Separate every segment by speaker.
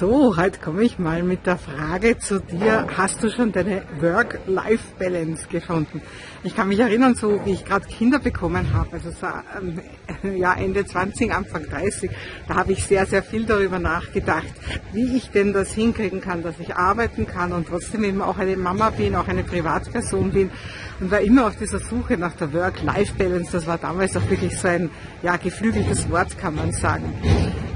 Speaker 1: So, heute komme ich mal mit der Frage zu dir. Hast du schon deine Work-Life-Balance gefunden? Ich kann mich erinnern, so wie ich gerade Kinder bekommen habe, also so ähm, ja, Ende 20, Anfang 30, da habe ich sehr, sehr viel darüber nachgedacht, wie ich denn das hinkriegen kann, dass ich arbeiten kann und trotzdem eben auch eine Mama bin, auch eine Privatperson bin und war immer auf dieser Suche nach der Work-Life-Balance. Das war damals auch wirklich so ein ja, geflügeltes Wort, kann man sagen.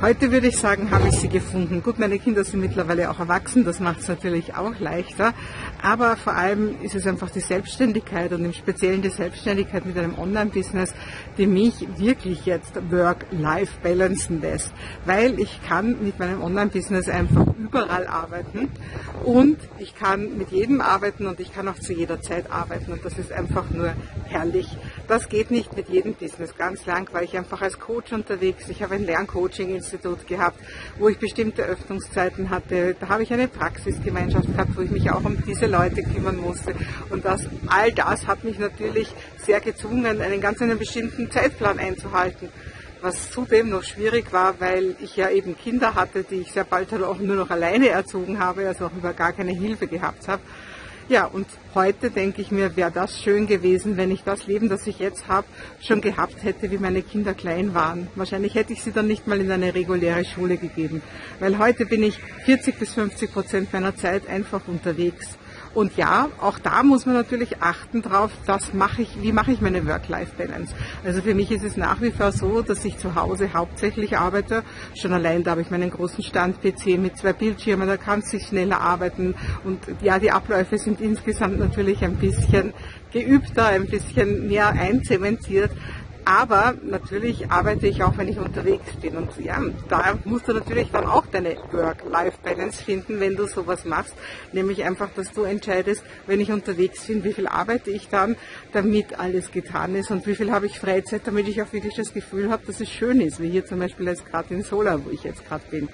Speaker 1: Heute würde ich sagen, habe ich sie gefunden. Gut, meine Kinder sind mittlerweile auch erwachsen, das macht es natürlich auch leichter. Aber vor allem ist es einfach die Selbstständigkeit und im Speziellen die Selbstständigkeit mit einem Online-Business, die mich wirklich jetzt Work-Life balancen lässt. Weil ich kann mit meinem Online-Business einfach überall arbeiten und ich kann mit jedem arbeiten und ich kann auch zu jeder Zeit arbeiten und das ist einfach nur herrlich. Das geht nicht mit jedem Business. Ganz lang war ich einfach als Coach unterwegs. Ich habe ein Lerncoaching-Institut gehabt, wo ich bestimmte Öffnungszeiten hatte. Da habe ich eine Praxisgemeinschaft gehabt, wo ich mich auch um diese Leute kümmern musste. Und das, all das hat mich natürlich sehr gezwungen, einen ganz einen bestimmten Zeitplan einzuhalten was zudem noch schwierig war, weil ich ja eben Kinder hatte, die ich sehr bald auch nur noch alleine erzogen habe, also auch über gar keine Hilfe gehabt habe. Ja, und heute denke ich mir, wäre das schön gewesen, wenn ich das Leben, das ich jetzt habe, schon gehabt hätte, wie meine Kinder klein waren. Wahrscheinlich hätte ich sie dann nicht mal in eine reguläre Schule gegeben, weil heute bin ich 40 bis 50 Prozent meiner Zeit einfach unterwegs. Und ja, auch da muss man natürlich achten drauf, das mache ich, wie mache ich meine Work-Life-Balance. Also für mich ist es nach wie vor so, dass ich zu Hause hauptsächlich arbeite. Schon allein da habe ich meinen großen Stand-PC mit zwei Bildschirmen, da kann sich schneller arbeiten. Und ja, die Abläufe sind insgesamt natürlich ein bisschen geübter, ein bisschen mehr einzementiert. Aber natürlich arbeite ich auch, wenn ich unterwegs bin. Und ja, da musst du natürlich dann auch deine Work-Life-Balance finden, wenn du sowas machst. Nämlich einfach, dass du entscheidest, wenn ich unterwegs bin, wie viel arbeite ich dann, damit alles getan ist und wie viel habe ich Freizeit, damit ich auch wirklich das Gefühl habe, dass es schön ist, wie hier zum Beispiel jetzt gerade in Sola, wo ich jetzt gerade bin.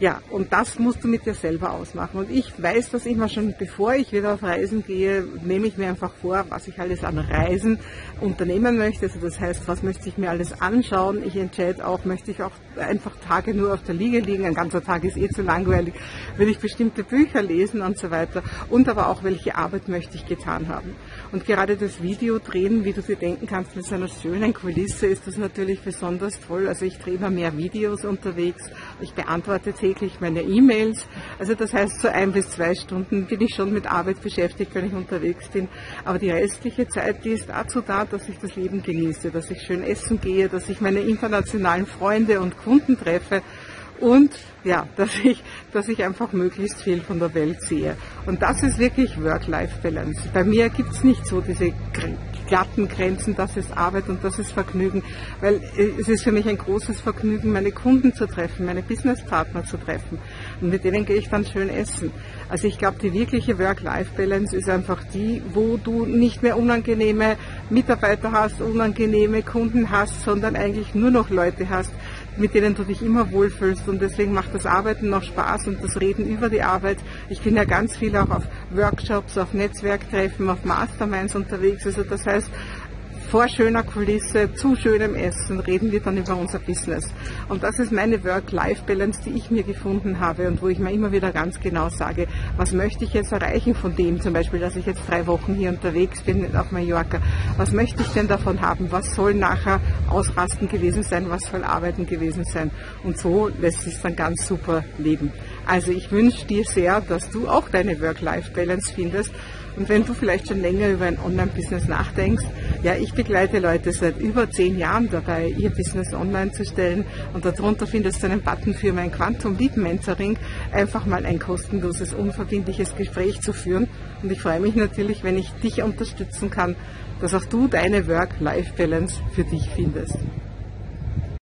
Speaker 1: Ja, und das musst du mit dir selber ausmachen. Und ich weiß das immer schon, bevor ich wieder auf Reisen gehe, nehme ich mir einfach vor, was ich alles an Reisen unternehmen möchte. Also das heißt, was möchte ich mir alles anschauen. Ich entscheide auch, möchte ich auch einfach Tage nur auf der Liege liegen. Ein ganzer Tag ist eh zu langweilig. Will ich bestimmte Bücher lesen und so weiter. Und aber auch, welche Arbeit möchte ich getan haben. Und gerade das Video drehen, wie du dir denken kannst, mit so einer schönen Kulisse ist das natürlich besonders toll. Also ich drehe immer mehr Videos unterwegs. Ich beantworte täglich meine E-Mails. Also das heißt, so ein bis zwei Stunden bin ich schon mit Arbeit beschäftigt, wenn ich unterwegs bin. Aber die restliche Zeit, die ist dazu da, dass ich das Leben genieße, dass ich schön essen gehe, dass ich meine internationalen Freunde und Kunden treffe und ja, dass ich, dass ich einfach möglichst viel von der Welt sehe. Und das ist wirklich Work-Life-Balance. Bei mir gibt es nicht so diese glatten Grenzen, das ist Arbeit und das ist Vergnügen, weil äh, es ist für mich ein großes Vergnügen, meine Kunden zu treffen, meine Businesspartner zu treffen und mit denen gehe ich dann schön essen. Also ich glaube, die wirkliche Work-Life-Balance ist einfach die, wo du nicht mehr unangenehme Mitarbeiter hast, unangenehme Kunden hast, sondern eigentlich nur noch Leute hast, mit denen du dich immer wohlfühlst und deswegen macht das Arbeiten noch Spaß und das Reden über die Arbeit. Ich bin ja ganz viel auch auf Workshops, auf Netzwerktreffen, auf Masterminds unterwegs. Also das heißt, vor schöner Kulisse, zu schönem Essen reden wir dann über unser Business. Und das ist meine Work-Life-Balance, die ich mir gefunden habe und wo ich mir immer wieder ganz genau sage, was möchte ich jetzt erreichen von dem, zum Beispiel, dass ich jetzt drei Wochen hier unterwegs bin auf Mallorca. Was möchte ich denn davon haben? Was soll nachher Ausrasten gewesen sein? Was soll Arbeiten gewesen sein? Und so lässt sich dann ganz super leben. Also ich wünsche dir sehr, dass du auch deine Work-Life-Balance findest. Und wenn du vielleicht schon länger über ein Online-Business nachdenkst, ja, ich begleite Leute seit über zehn Jahren dabei, ihr Business online zu stellen. Und darunter findest du einen Button für mein Quantum Lead Mentoring, einfach mal ein kostenloses, unverbindliches Gespräch zu führen. Und ich freue mich natürlich, wenn ich dich unterstützen kann, dass auch du deine Work-Life-Balance für dich findest.